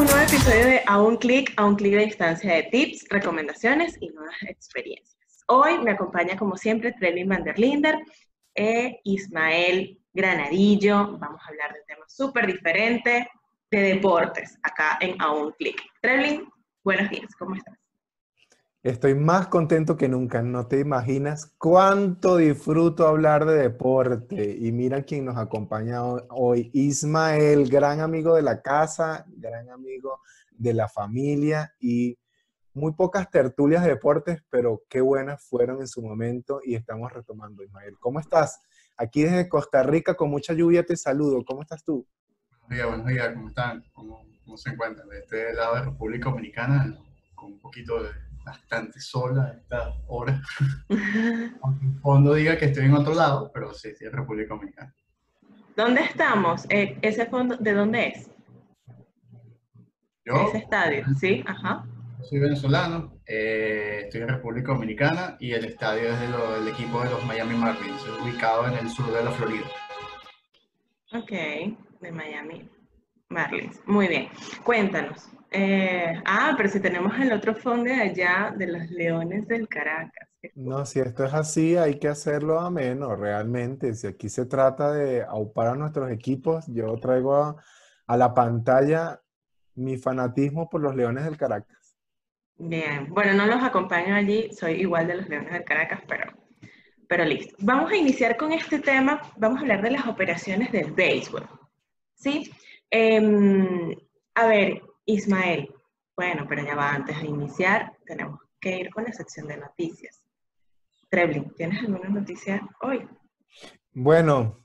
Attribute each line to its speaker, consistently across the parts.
Speaker 1: un nuevo episodio de A un clic, a un clic de distancia de tips, recomendaciones y nuevas experiencias. Hoy me acompaña como siempre Trelin van der Linder e Ismael Granadillo. Vamos a hablar de temas súper diferentes de deportes acá en A un clic. Trelin, buenos días, ¿cómo estás?
Speaker 2: Estoy más contento que nunca. No te imaginas cuánto disfruto hablar de deporte. Y mira quién nos acompaña hoy. Ismael, gran amigo de la casa, gran amigo de la familia y muy pocas tertulias de deportes, pero qué buenas fueron en su momento y estamos retomando. Ismael, ¿cómo estás? Aquí desde Costa Rica con mucha lluvia te saludo. ¿Cómo estás tú?
Speaker 3: Buenos días, buenos días. ¿Cómo están? ¿Cómo, cómo se encuentran? De este lado de República Dominicana, con un poquito de bastante sola a esta hora. Aunque en fondo diga que estoy en otro lado, pero sí, sí, es República Dominicana.
Speaker 1: ¿Dónde estamos? Eh, ¿Ese fondo de dónde es?
Speaker 3: Yo
Speaker 1: Ese estadio, sí, ajá.
Speaker 3: soy venezolano, eh, estoy en República Dominicana y el estadio es del equipo de los Miami Marlins, ubicado en el sur de la Florida.
Speaker 1: Ok, de Miami Marlins. Muy bien. Cuéntanos. Eh, ah, pero si tenemos el otro fondo de allá, de los Leones del Caracas.
Speaker 2: No, si esto es así, hay que hacerlo a menos, realmente. Si aquí se trata de aupar a nuestros equipos, yo traigo a, a la pantalla mi fanatismo por los Leones del Caracas.
Speaker 1: Bien, bueno, no los acompaño allí, soy igual de los Leones del Caracas, pero, pero listo. Vamos a iniciar con este tema, vamos a hablar de las operaciones del béisbol. ¿Sí? Em, a ver, Ismael, bueno, pero ya va, antes de iniciar, tenemos que ir con la sección de noticias. Treblin, ¿tienes alguna noticia hoy?
Speaker 2: Bueno,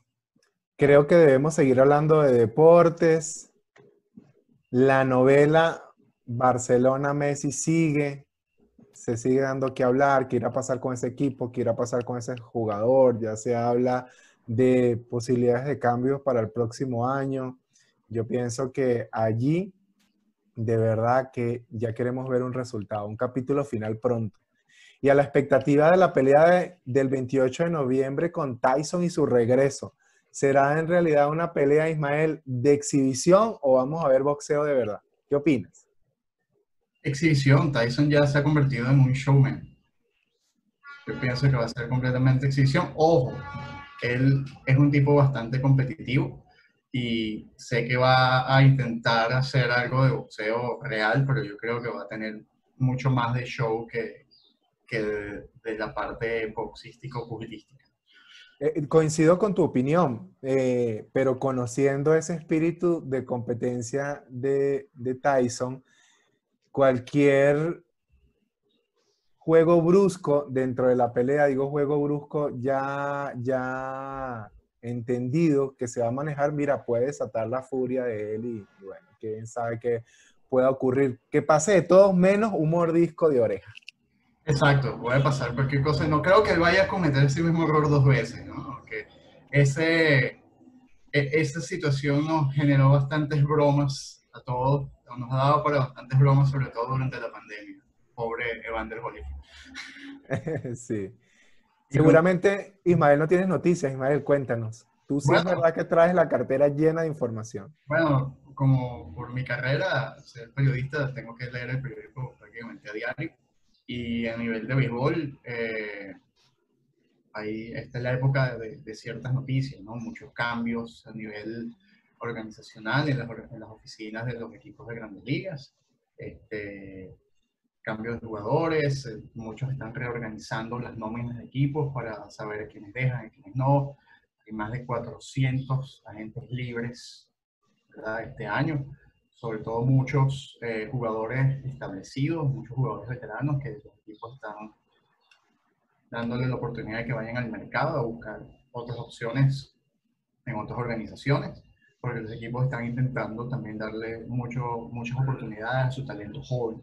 Speaker 2: creo que debemos seguir hablando de deportes. La novela Barcelona-Messi sigue, se sigue dando que hablar, qué irá a pasar con ese equipo, qué irá a pasar con ese jugador, ya se habla de posibilidades de cambios para el próximo año. Yo pienso que allí de verdad que ya queremos ver un resultado, un capítulo final pronto. Y a la expectativa de la pelea de- del 28 de noviembre con Tyson y su regreso, ¿será en realidad una pelea, Ismael, de exhibición o vamos a ver boxeo de verdad? ¿Qué opinas?
Speaker 3: Exhibición, Tyson ya se ha convertido en un showman. Yo pienso que va a ser completamente exhibición. Ojo, él es un tipo bastante competitivo y sé que va a intentar hacer algo de boxeo real, pero yo creo que va a tener mucho más de show que, que de, de la parte boxístico-pugilística.
Speaker 2: Eh, coincido con tu opinión, eh, pero conociendo ese espíritu de competencia de, de Tyson, cualquier juego brusco dentro de la pelea, digo juego brusco ya, ya entendido que se va a manejar, mira, puede desatar la furia de él y, y bueno, quién sabe qué pueda ocurrir. Que pase de todos menos un mordisco de oreja.
Speaker 3: Exacto, puede pasar cualquier cosa. No creo que él vaya a cometer ese mismo error dos veces, ¿no? Que ese, e- esa situación nos generó bastantes bromas a todos, nos ha dado para bastantes bromas, sobre todo durante la pandemia. Pobre Evander Holyfield.
Speaker 2: sí. Seguramente, Ismael, no tienes noticias. Ismael, cuéntanos. Tú sí es
Speaker 3: Bueno.
Speaker 2: verdad que traes la cartera llena de información.
Speaker 3: Bueno, como por mi carrera, ser periodista, tengo que leer el periódico prácticamente a diario. Y a nivel de béisbol, eh, ahí, esta es la época de, de ciertas noticias, ¿no? Muchos cambios a nivel organizacional en las, en las oficinas de los equipos de grandes ligas. Este, cambios de jugadores, eh, muchos están reorganizando las nóminas de equipos para saber quiénes dejan y quiénes no. Hay más de 400 agentes libres ¿verdad? este año, sobre todo muchos eh, jugadores establecidos, muchos jugadores veteranos que los equipos están dándole la oportunidad de que vayan al mercado a buscar otras opciones en otras organizaciones, porque los equipos están intentando también darle mucho, muchas oportunidades a su talento joven.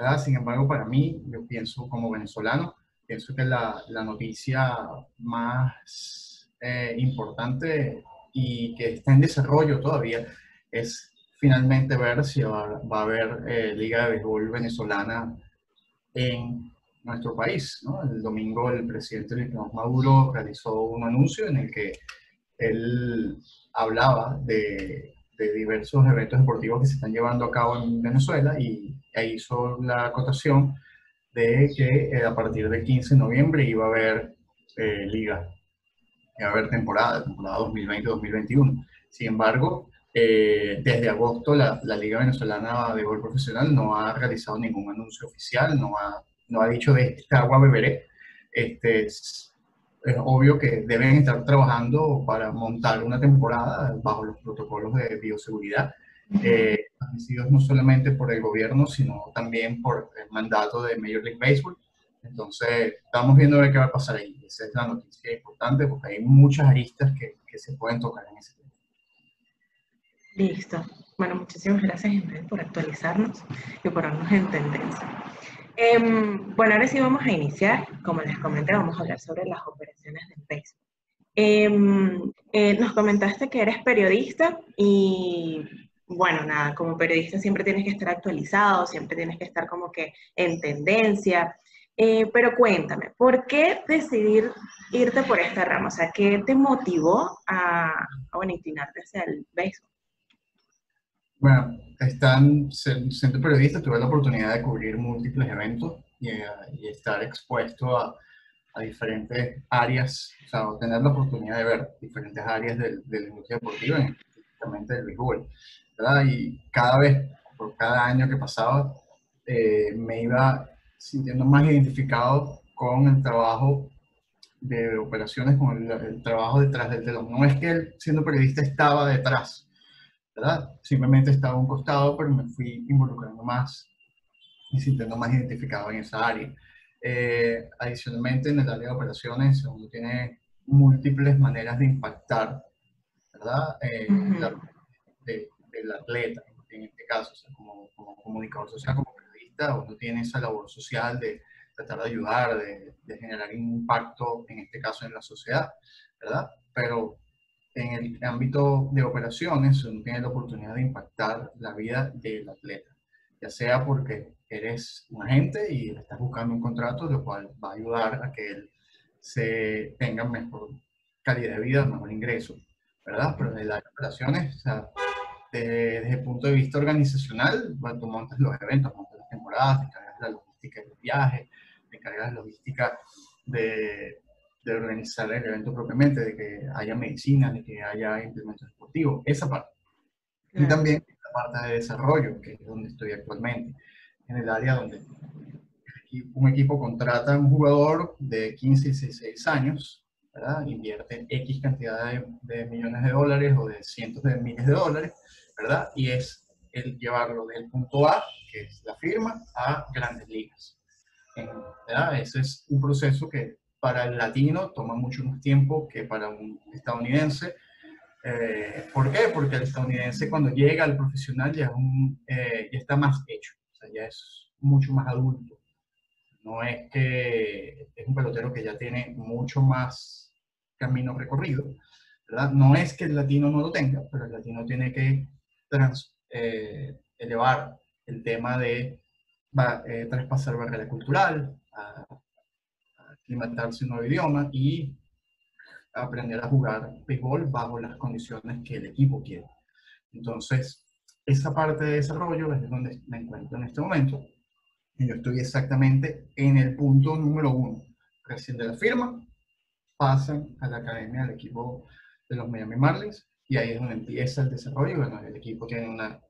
Speaker 3: ¿Verdad? Sin embargo, para mí, yo pienso como venezolano, pienso que la, la noticia más eh, importante y que está en desarrollo todavía es finalmente ver si va, va a haber eh, Liga de Béisbol venezolana en nuestro país. ¿no? El domingo el presidente Nicolás Maduro realizó un anuncio en el que él hablaba de, de diversos eventos deportivos que se están llevando a cabo en Venezuela y ahí hizo la acotación de que eh, a partir del 15 de noviembre iba a haber eh, liga, iba a haber temporada, temporada 2020-2021. Sin embargo, eh, desde agosto la, la, Liga Venezolana de Gol Profesional no ha realizado ningún anuncio oficial, no ha, no ha dicho de esta agua beberé. Este, es, es, obvio que deben estar trabajando para montar una temporada bajo los protocolos de bioseguridad eh, no solamente por el gobierno, sino también por el mandato de Major League Baseball. Entonces, estamos viendo a ver qué va a pasar ahí. Esa es la noticia importante porque hay muchas aristas que, que se pueden tocar en ese tema.
Speaker 1: Listo. Bueno, muchísimas gracias, Ismael, por actualizarnos y por darnos en tendencia. Eh, bueno, ahora sí vamos a iniciar. Como les comenté, vamos a hablar sobre las operaciones del béisbol. Eh, eh, nos comentaste que eres periodista y bueno, nada, como periodista siempre tienes que estar actualizado, siempre tienes que estar como que en tendencia. Eh, pero cuéntame, ¿por qué decidir irte por esta rama? O sea, ¿qué te motivó a, a bueno, inclinarte hacia el béisbol?
Speaker 3: Bueno, están, siendo periodista tuve la oportunidad de cubrir múltiples eventos y, y estar expuesto a, a, diferentes áreas, o sea, tener la oportunidad de ver diferentes áreas de, de la industria deportiva, específicamente del béisbol. Y cada vez, por cada año que pasaba, eh, me iba sintiendo más identificado con el trabajo de operaciones, con el, trabajo detrás del telón. No es que él, siendo periodista, estaba detrás, ¿verdad? Simplemente estaba a un costado, pero me fui involucrando más y sintiendo más identificado en esa área. Eh, adicionalmente, en el área de operaciones, uno tiene múltiples maneras de impactar, ¿verdad? Eh, de, del atleta, en este caso, como, como, comunicador social, como periodista, uno tiene esa labor social de tratar de ayudar, de, de, generar un impacto, en este caso en la sociedad, ¿verdad? Pero en el ámbito de operaciones, uno tiene la oportunidad de impactar la vida del atleta, ya sea porque eres un agente y estás buscando un contrato, lo cual va a ayudar a que él se tenga mejor calidad de vida, mejor ingreso, ¿verdad? Pero en las operaciones, o sea, desde el punto de vista organizacional, bueno, tú montas los eventos, montas las temporadas, te encargas de la logística del viaje, te encargas de la logística de, de, organizar el evento propiamente, de que haya medicina, de que haya implementos deportivos, esa parte. Y también la parte de desarrollo, que es donde estoy actualmente, en el área donde un equipo contrata a un jugador de 15 y 16 años, ¿verdad? invierte X cantidad de, de millones de dólares o de cientos de miles de dólares ¿verdad? Y es el llevarlo del punto A, que es la firma, a grandes ligas. ¿verdad? Ese es un proceso que para el latino toma mucho más tiempo que para un estadounidense. Eh, ¿Por qué? Porque el estadounidense cuando llega al profesional ya, es un, eh, ya está más hecho, o sea, ya es mucho más adulto. No es que es un pelotero que ya tiene mucho más camino recorrido, ¿verdad? No es que el latino no lo tenga, pero el latino tiene que trans, eh, elevar el tema de va, eh, traspasar barrera cultural, a, a aclimatarse un nuevo idioma y aprender a jugar béisbol bajo las condiciones que el equipo quiere. Entonces, esa parte de desarrollo es donde me encuentro en este momento. Yo estoy exactamente en el punto número uno. Recién de la firma, pasan a la academia del equipo de los Miami Marlins y ahí es donde empieza el desarrollo. Bueno, el equipo tiene una,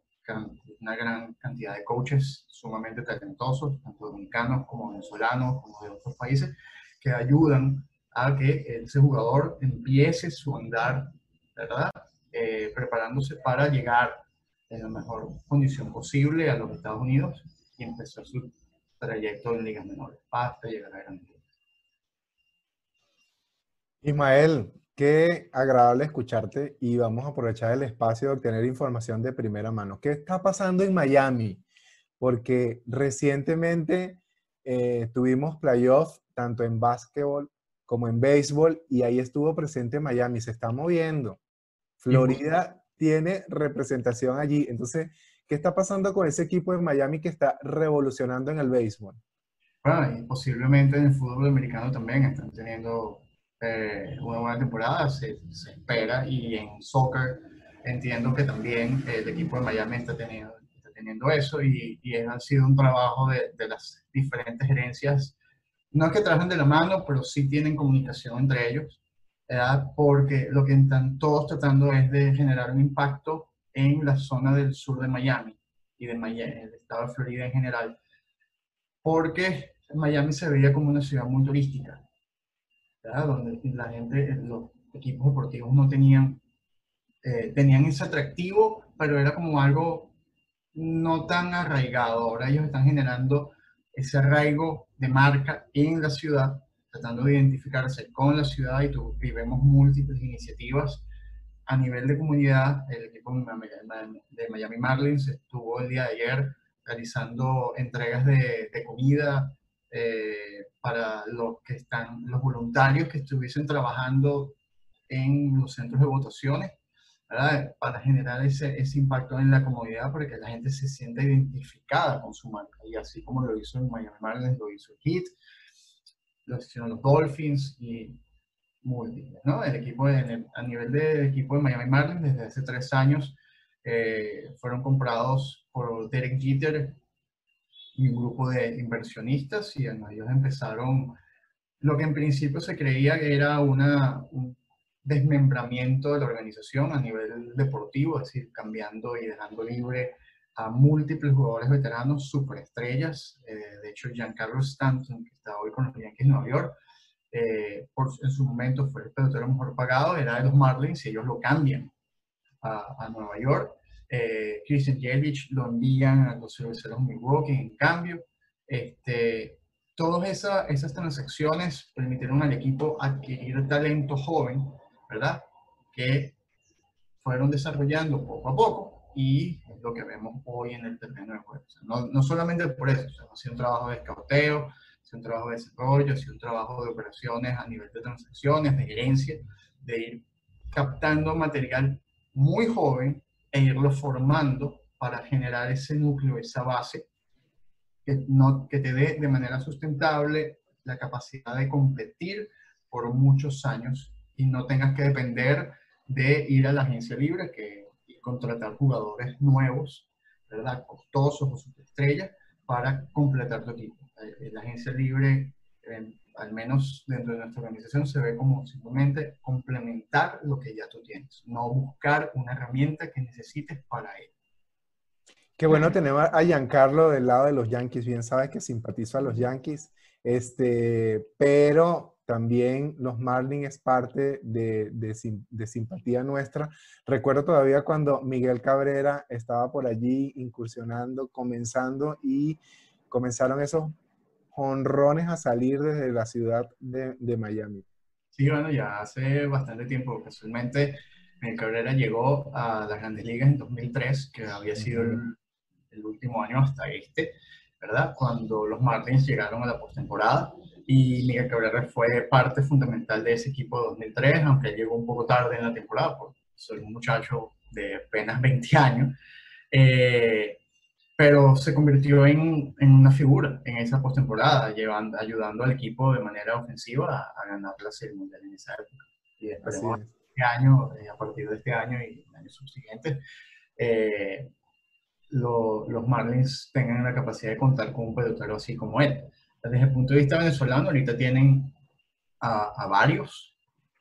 Speaker 3: una gran cantidad de coaches sumamente talentosos, tanto dominicanos como venezolanos, como de otros países, que ayudan a que ese jugador empiece su andar, ¿verdad? Eh, preparándose para llegar en la mejor condición posible a los Estados Unidos y empezar su trayecto en ligas menores hasta llegar a grandes.
Speaker 2: Ismael, Qué agradable escucharte y vamos a aprovechar el espacio de obtener información de primera mano. ¿Qué está pasando en Miami? Porque recientemente eh, tuvimos playoffs tanto en básquetbol como en béisbol y ahí estuvo presente Miami, se está moviendo. Florida tiene representación allí. Entonces, ¿qué está pasando con ese equipo de Miami que está revolucionando en el béisbol?
Speaker 3: Bueno, y posiblemente en el fútbol americano también están teniendo eh, una buena temporada, se, se, espera, y en soccer entiendo que también el equipo de Miami está teniendo, está teniendo eso y, y ha sido un trabajo de, de, las diferentes gerencias. No es que trabajen de la mano, pero sí tienen comunicación entre ellos, ¿verdad? porque lo que están todos tratando es de generar un impacto en la zona del sur de Miami y de Miami, el estado de Florida en general, porque Miami se veía como una ciudad muy turística, ¿verdad? donde la gente, los equipos deportivos no tenían eh, tenían ese atractivo, pero era como algo no tan arraigado. Ahora ellos están generando ese arraigo de marca en la ciudad, tratando de identificarse con la ciudad y, tu, vemos múltiples iniciativas a nivel de comunidad. El equipo de Miami Marlins estuvo el día de ayer realizando entregas de, de comida eh, para los que están, los voluntarios que estuviesen trabajando en los centros de votaciones para generar ese, ese, impacto en la comunidad, para que la gente se sienta identificada con su marca. Y así como lo hizo en Miami Marlins, lo hizo Heat, lo hicieron los Dolphins y múltiples. ¿no? El equipo a nivel del equipo de Miami Marlins, desde hace tres años, eh, fueron comprados por Derek Jeter y un grupo de inversionistas y ellos empezaron lo que en principio se creía que era una, un desmembramiento de la organización a nivel deportivo, es decir, cambiando y dejando libre a múltiples jugadores veteranos, superestrellas. Eh, de hecho, Giancarlo Stanton, que está hoy con los Yankees de Nueva York, eh, por, en su momento fue el pelotero mejor pagado, era de los Marlins y ellos lo cambian a Nueva York. Eh, Christian Yelich lo envían a los cerveceros Milwaukee en cambio. Este, todas esa, esas transacciones permitieron al equipo adquirir talento joven ¿verdad? Que fueron desarrollando poco a poco y es lo que vemos hoy en el terreno de juego. no, no, solamente por eso, o ha sido un trabajo de escauteo, ha sido un trabajo de desarrollo, ha sido un trabajo de operaciones a nivel de transacciones, de gerencia, de ir captando material muy joven e irlo formando para generar ese núcleo, esa base que, no, que te dé de manera sustentable la capacidad de competir por muchos años y no tengas que depender de ir a la agencia libre que, y contratar jugadores nuevos, ¿verdad? Costosos o superestrellas para completar tu equipo. Eh, la agencia libre, al menos dentro de nuestra organización, se ve como simplemente complementar lo que ya tú tienes, no buscar una herramienta que necesites para ello.
Speaker 2: Qué bueno tener a Giancarlo del lado de los Yankees. Bien sabes que simpatizo a los Yankees, este, pero también los Marlins es parte de, de, simpatía nuestra. Recuerdo todavía cuando Miguel Cabrera estaba por allí incursionando, comenzando y comenzaron esos honrones a salir desde la ciudad de, de Miami.
Speaker 3: Sí, bueno, ya hace bastante tiempo. Casualmente, Miguel Cabrera llegó a las grandes ligas en 2003, que había sido el, el último año hasta este, ¿verdad? Cuando los Marlins llegaron a la postemporada y Miguel Cabrera fue parte fundamental de ese equipo de 2003, aunque llegó un poco tarde en la temporada, porque soy un muchacho de apenas 20 años, eh, pero se convirtió en, en, una figura en esa postemporada, llevando, ayudando al equipo de manera ofensiva a, ganar la Serie Mundial en esa época. Y esperemos este año, eh, a partir de este año y años subsiguientes, eh, los Marlins tengan la capacidad de contar con un pelotero así como él. Desde el punto de vista venezolano, ahorita tienen a, varios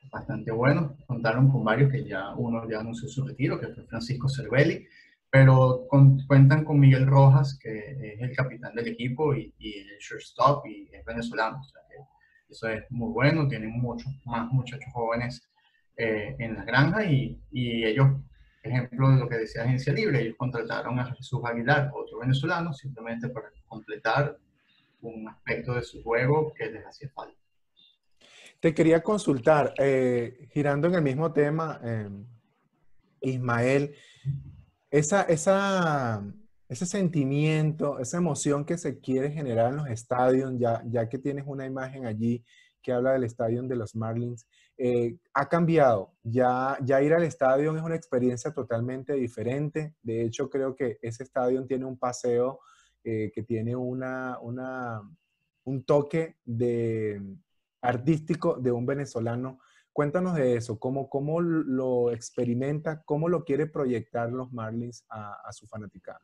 Speaker 3: bastante buenos. Contaron con varios que ya uno ya anunció su retiro, que fue Francisco Cervelli, pero cuentan con Miguel Rojas, que es el capitán del equipo y, y el shortstop y es venezolano. O sea que eso es muy bueno. Tienen muchos más muchachos jóvenes eh, en la granja y, y ellos ejemplo de lo que decía Agencia Libre, ellos contrataron a Jesús Aguilar, otro venezolano, simplemente para completar un aspecto de su juego que les hacía falta.
Speaker 2: Te quería consultar, eh, girando en el mismo tema, em, Ismael, esa, ese sentimiento, esa emoción que se quiere generar en los estadios, ya, ya que tienes una imagen allí que habla del estadio de los Marlins, eh, ha cambiado. Ya, ya ir al estadio es una experiencia totalmente diferente. De hecho, creo que ese estadio tiene un paseo eh, que tiene una, una, un toque de, artístico de un venezolano Cuéntanos de eso, cómo, cómo lo experimenta, cómo lo quiere proyectar los Marlins a, a su fanaticada.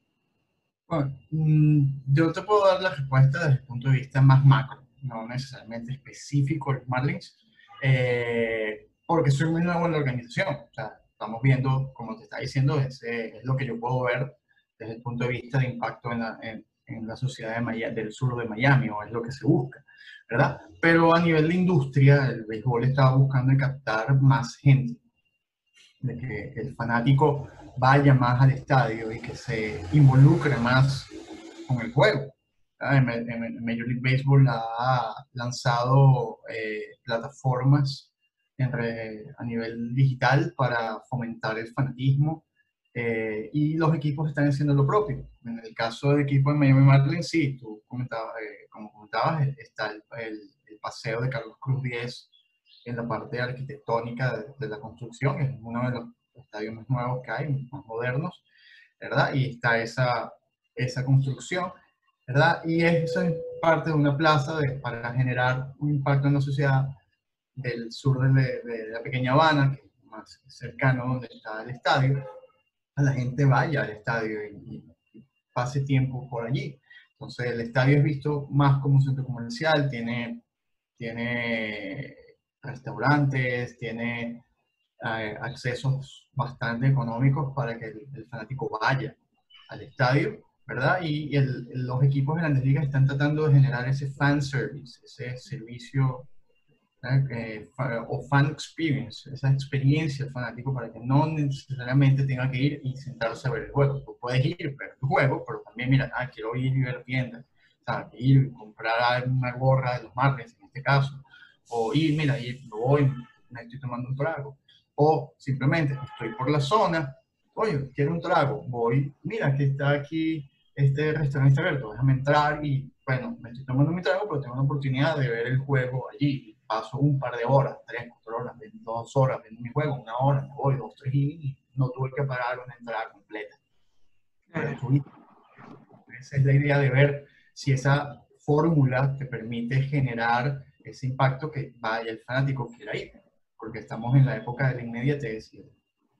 Speaker 3: Bueno, mm, yo te puedo dar la respuesta desde el punto de vista más macro, no necesariamente específico de los Marlins, eh, porque soy muy nuevo en la organización. O sea, estamos viendo, como te está diciendo, es, es lo que yo puedo ver desde el punto de vista de impacto en la, en, en la sociedad de del sur de Miami, o es lo que se busca, ¿verdad? Pero a nivel de industria, el béisbol estaba buscando captar más gente, de que el fanático vaya más al estadio y que se involucre más con el juego. En, Major League Baseball ha lanzado eh, plataformas a nivel digital para fomentar el fanatismo eh, y los equipos están haciendo lo propio. En el caso del equipo de Miami Marlins, sí, tú comentabas, eh, como comentabas, está el, el, paseo de Carlos Cruz 10 en la parte arquitectónica de, de la construcción, es uno de los estadios más nuevos que hay, más modernos, ¿verdad? Y está esa, esa construcción, ¿verdad? Y eso es parte de una plaza de, para generar un impacto en la sociedad del sur de, de, la pequeña Habana, que es más cercano donde está el estadio, a la gente vaya al estadio y, pase tiempo por allí. Entonces el estadio es visto más como un centro comercial, tiene, tiene restaurantes, tiene eh, accesos bastante económicos para que el, fanático vaya al estadio, ¿verdad? Y, los equipos de grandes ligas están tratando de generar ese fan service, ese servicio eh, o fan experience, esa experiencia fanático para que no necesariamente tenga que ir y sentarse a ver el juego. Tú puedes ir, ver el juego, pero también, mira, ah, quiero ir y ver tiendas, o sea, ir y comprar una gorra de los Marlins en este caso, o ir, mira, ir, voy, me estoy tomando un trago, o simplemente estoy por la zona, oye, quiero un trago, voy, mira que está aquí este restaurante abierto, déjame entrar y, bueno, me estoy tomando mi trago, pero tengo la oportunidad de ver el juego allí paso un par de horas, tres, cuatro horas, dos horas viendo mi juego, una hora, me voy, dos, tres y no tuve que pagar una entrada completa. Esa es la idea de ver si esa fórmula te permite generar ese impacto que vaya el fanático quiera ir. Porque estamos en la época de la inmediatez y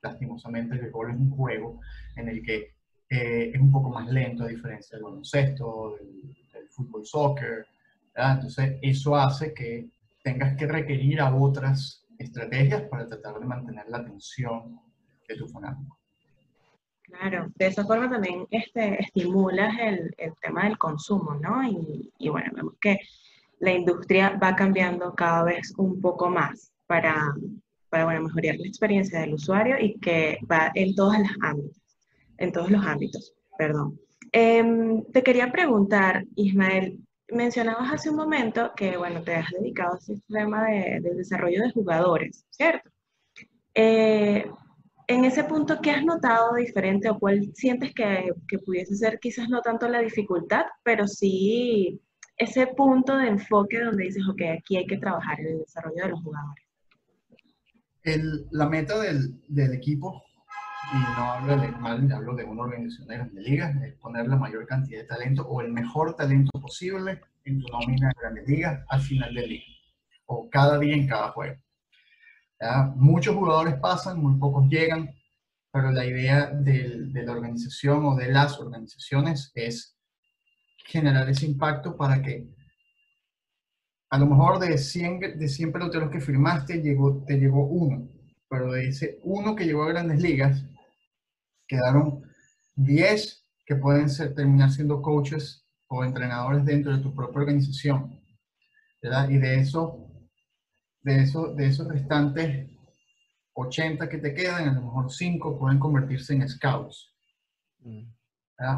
Speaker 3: lastimosamente el gol es un juego en el que eh, es un poco más lento a diferencia del baloncesto, del, del fútbol, soccer. Entonces eso hace que tengas que requerir a otras estrategias para tratar de mantener la atención de tu fanático.
Speaker 1: Claro, de esa forma también este, estimulas el, el tema del consumo, ¿no? Y, y, bueno, vemos que la industria va cambiando cada vez un poco más para, para bueno, mejorar la experiencia del usuario y que va en todos los ámbitos, en todos los ámbitos, perdón. Eh, te quería preguntar, Ismael, mencionabas hace un momento que, bueno, te has dedicado a este tema de, desarrollo de jugadores, ¿cierto? Eh, en ese punto, ¿qué has notado diferente o cuál sientes que, que, pudiese ser quizás no tanto la dificultad, pero sí ese punto de enfoque donde dices, ok, aquí hay que trabajar el desarrollo de los jugadores?
Speaker 3: La meta del, del equipo y no hablo de mal, hablo de una organización de grandes ligas, es poner la mayor cantidad de talento o el mejor talento posible en tu nómina de grandes ligas al final del día, o cada día en cada juego. Muchos jugadores pasan, muy pocos llegan, pero la idea de, de la organización o de las organizaciones es generar ese impacto para que a lo mejor de 100, de 100 peloteros que firmaste, llegó, te llegó uno, pero de ese uno que llegó a grandes ligas, quedaron 10 que pueden ser, terminar siendo coaches o entrenadores dentro de tu propia organización. ¿verdad? Y de eso, de, eso, de esos restantes 80 que te quedan, a lo mejor 5 pueden convertirse en scouts. Mm.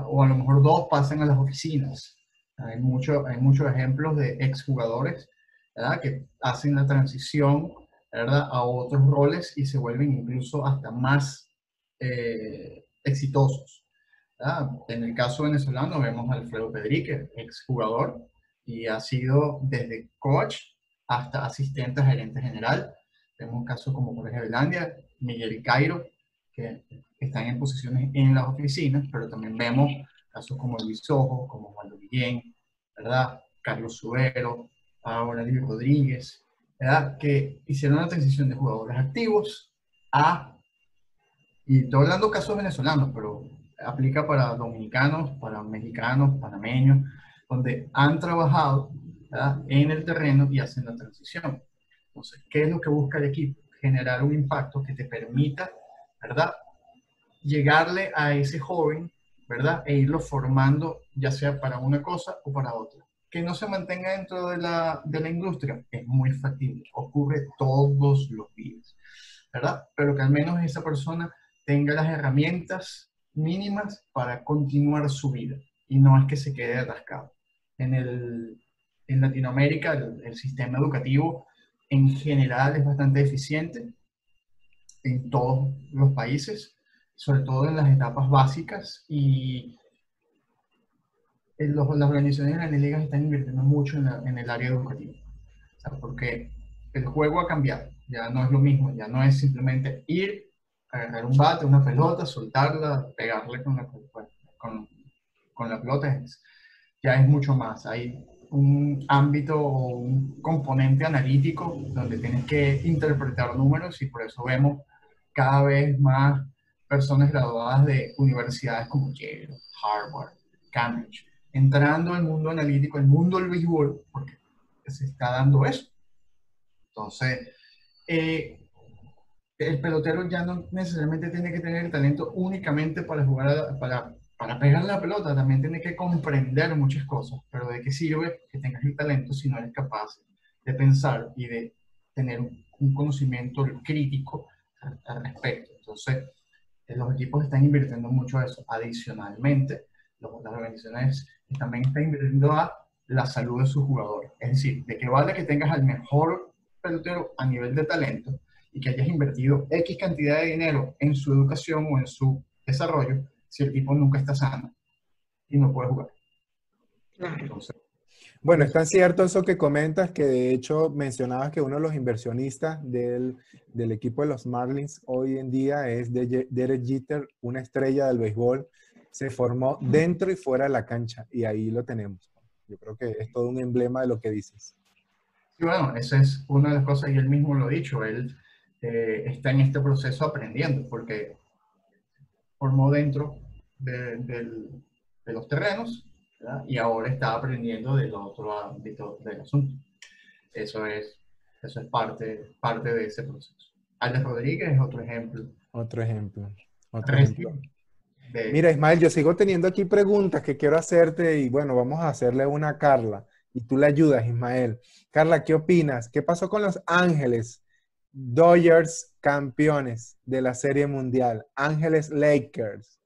Speaker 3: O a lo mejor 2 pasan a las oficinas. Hay, mucho, hay muchos ejemplos de exjugadores ¿verdad? que hacen la transición ¿verdad? a otros roles y se vuelven incluso hasta más eh, exitosos. En el caso venezolano vemos a Alfredo Pedrique, exjugador, y ha sido desde coach hasta asistente a gerente general. Vemos casos como Jorge Belandia, Miguel Cairo, que están en posiciones en las oficinas, pero también vemos casos como Luis Ojo, como Juan Guillén, ¿verdad? Carlos Subero, ahora Luis Rodríguez, ¿verdad? que hicieron la transición de jugadores activos a, y estoy hablando casos venezolanos, pero aplica para dominicanos, para mexicanos, panameños, donde han trabajado en el terreno y hacen la transición. Entonces, ¿qué es lo que busca el equipo? Generar un impacto que te permita, ¿verdad? Llegarle a ese joven, ¿verdad? E irlo formando, ya sea para una cosa o para otra. Que no se mantenga dentro de la, de la industria es muy factible, ocurre todos los días, ¿verdad? Pero que al menos esa persona tenga las herramientas mínimas para continuar su vida y no es que se quede atascado. En, el, en Latinoamérica el, sistema educativo en general es bastante eficiente en todos los países, sobre todo en las etapas básicas y en los, las organizaciones de las ligas están invirtiendo mucho en, en el área educativa. porque el juego ha cambiado, ya no es lo mismo, ya no es simplemente ir agarrar un bate, una pelota, soltarla, pegarle con la, con, con la pelota, ya es mucho más. Hay un ámbito o un componente analítico donde tienes que interpretar números y por eso vemos cada vez más personas graduadas de universidades como Yale, Harvard, Cambridge, entrando al mundo analítico, al mundo del béisbol, porque se está dando eso. Entonces, eh, el pelotero ya no necesariamente tiene que tener talento únicamente para jugar, para, para pegar la pelota, también tiene que comprender muchas cosas, pero ¿de qué sirve que tengas el talento si no eres capaz de pensar y de tener un conocimiento crítico al, respecto? Entonces, eh, los equipos están invirtiendo mucho a eso. Adicionalmente, las organizaciones también están invirtiendo a la salud de sus jugadores. Es decir, de qué vale que tengas al mejor pelotero a nivel de talento, y que hayas invertido X cantidad de dinero en su educación o en su desarrollo si el tipo nunca está sano y no puede jugar.
Speaker 2: bueno, es tan cierto eso que comentas que de hecho mencionabas que uno de los inversionistas del, del equipo de los Marlins hoy en día es Derek Jeter, una estrella del béisbol. Se formó dentro y fuera de la cancha y ahí lo tenemos. Yo creo que es todo un emblema de lo que dices.
Speaker 3: Sí, bueno, esa es una de las cosas y él mismo lo ha dicho. Él eh, está en este proceso aprendiendo, porque formó dentro de, los terrenos y ahora está aprendiendo del otro ámbito del asunto. Eso es, eso es parte, parte de ese proceso. Alex Rodríguez es otro ejemplo.
Speaker 2: Otro ejemplo. Otro ejemplo. Mira, Ismael, yo sigo teniendo aquí preguntas que quiero hacerte y bueno, vamos a hacerle una a Carla y tú le ayudas, Ismael. Carla, ¿qué opinas? ¿Qué pasó con los Ángeles Dodgers campeones de la Serie Mundial, Ángeles Lakers.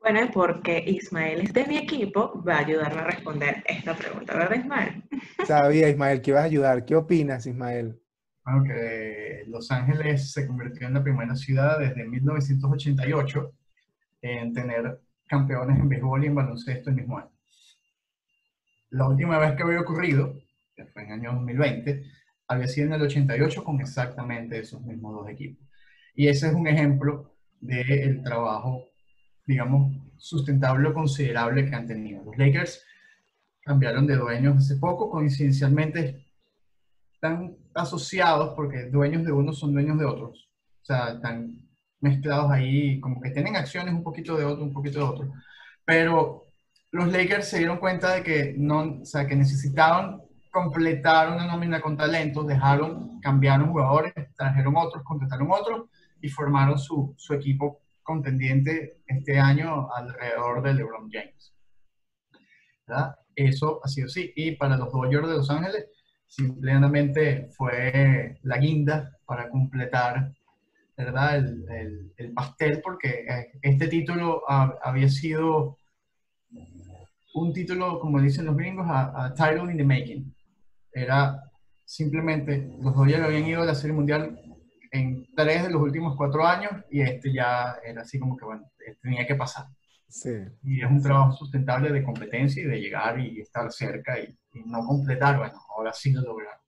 Speaker 1: Bueno, porque Ismael es de mi equipo, va a ayudarme a responder esta pregunta, ¿verdad, Ismael?
Speaker 2: Sabía, Ismael, que ibas a ayudar. ¿Qué opinas, Ismael?
Speaker 3: Bueno, que Los Ángeles se convirtió en la primera ciudad desde 1988 en tener campeones en béisbol y en baloncesto el mismo año. La última vez que había ocurrido, que fue en el año 2020, había sido en el 88 con exactamente esos mismos dos equipos. Y ese es un ejemplo del trabajo, digamos, sustentable o considerable que han tenido. Los Lakers cambiaron de dueños hace poco, coincidencialmente están asociados porque dueños de unos son dueños de otros. O sea, están mezclados ahí, como que tienen acciones un poquito de otro, un poquito de otro. Pero los Lakers se dieron cuenta de que, no, o sea, que necesitaban completaron una nómina con talentos, dejaron, cambiaron jugadores, trajeron otros, contrataron otros y formaron su, su equipo contendiente este año alrededor de LeBron James. ¿verdad? Eso ha sido así. Y para los Dodgers de Los Ángeles, simplemente fue la guinda para completar ¿verdad? El, el, pastel, porque eh, este título había sido un título, como dicen los gringos, a title in the making era simplemente, los Dodgers habían ido a la Serie Mundial en tres de los últimos cuatro años y este ya era así como que, bueno, tenía que pasar. Sí. Y es un trabajo sustentable de competencia y de llegar y estar cerca y, no completar, bueno, ahora sí lo lograron.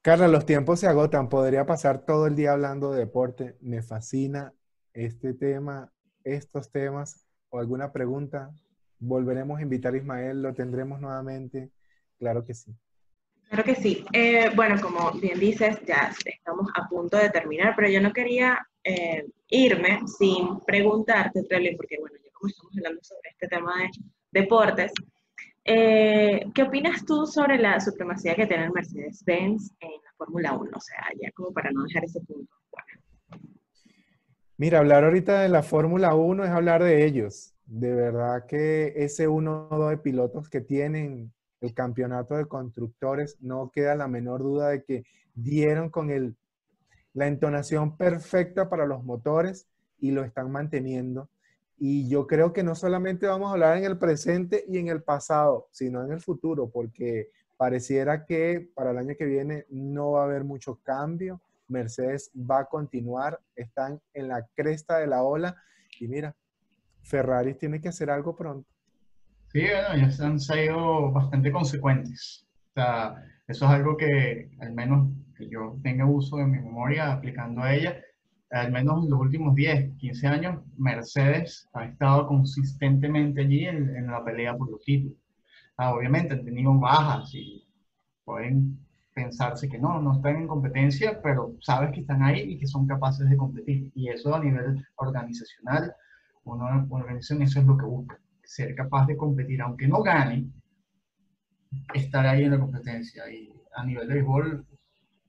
Speaker 2: Carla, los tiempos se agotan. Podría pasar todo el día hablando de deporte. Me fascina este tema, estos temas. ¿O alguna pregunta? Volveremos a invitar a Ismael, lo tendremos nuevamente. Claro que sí.
Speaker 1: Claro que sí. Eh, bueno, como bien dices, ya estamos a punto de terminar, pero yo no quería eh, irme sin preguntarte, Trelly, porque bueno, ya como estamos hablando sobre este tema de deportes, eh, ¿qué opinas tú sobre la supremacía que tiene el Mercedes-Benz en la Fórmula 1? O sea, ya como para no dejar ese punto.
Speaker 2: Mira, hablar ahorita de la Fórmula 1 es hablar de ellos. De verdad que ese uno o dos de pilotos que tienen el campeonato de constructores, no queda la menor duda de que dieron con el, la entonación perfecta para los motores y lo están manteniendo. Y yo creo que no solamente vamos a hablar en el presente y en el pasado, sino en el futuro, porque pareciera que para el año que viene no va a haber mucho cambio. Mercedes va a continuar, están en la cresta de la ola y mira, Ferrari tiene que hacer algo pronto.
Speaker 3: Sí, bueno, ya han sido bastante consecuentes. O sea, eso es algo que al menos que yo tenga uso de mi memoria aplicando a ella, al menos en los últimos 10, 15 años, Mercedes ha estado consistentemente allí en, la pelea por los títulos. Ah, obviamente han tenido bajas y pueden pensarse que no, no están en competencia, pero sabes que están ahí y que son capaces de competir. Y eso a nivel organizacional, una organización, eso es lo que busca ser capaz de competir, aunque no gane, estar ahí en la competencia. Y a nivel de béisbol,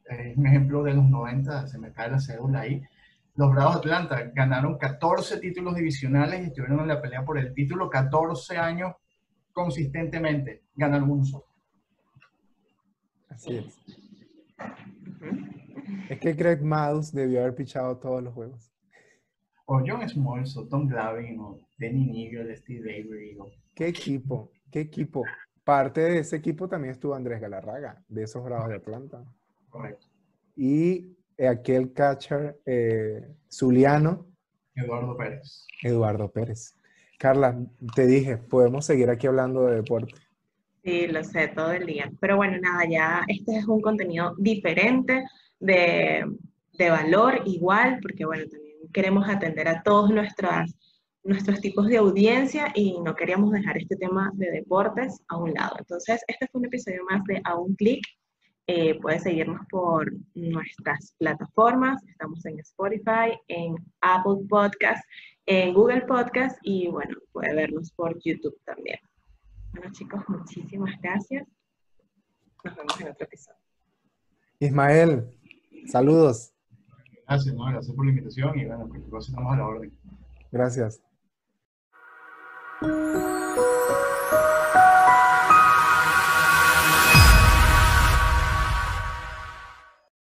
Speaker 3: es un ejemplo de los 90, se me cae la cédula ahí. Los Bravos de Atlanta ganaron 14 títulos divisionales y estuvieron en la pelea por el título 14 años consistentemente. Ganan uno solo.
Speaker 2: Así es. Es que Greg Maddux debió haber pichado todos los juegos
Speaker 3: o John Smalls, o Tom Glavine, o Danny Nigel, Steve Avery.
Speaker 2: ¿Qué equipo? ¿Qué equipo? Parte de ese equipo también estuvo Andrés Galarraga, de esos Bravos de Atlanta.
Speaker 3: Correcto.
Speaker 2: Y aquel catcher eh, zuliano.
Speaker 3: Eduardo Pérez.
Speaker 2: Eduardo Pérez. Carla, te dije, podemos seguir aquí hablando de deporte.
Speaker 1: Sí, lo sé, todo el día. Pero bueno, nada, ya este es un contenido diferente, de, de valor igual, porque bueno, también queremos atender a todos nuestras, nuestros tipos de audiencia y no queríamos dejar este tema de deportes a un lado. Entonces, este fue un episodio más de A un clic. Eh, puedes seguirnos por nuestras plataformas. Estamos en Spotify, en Apple Podcast, en Google Podcast y bueno, puede vernos por YouTube también. Bueno chicos, muchísimas gracias. Nos vemos en otro episodio.
Speaker 2: Ismael, saludos.
Speaker 3: Gracias, no, gracias por la invitación y bueno, pues estamos a la orden.
Speaker 2: Gracias. Música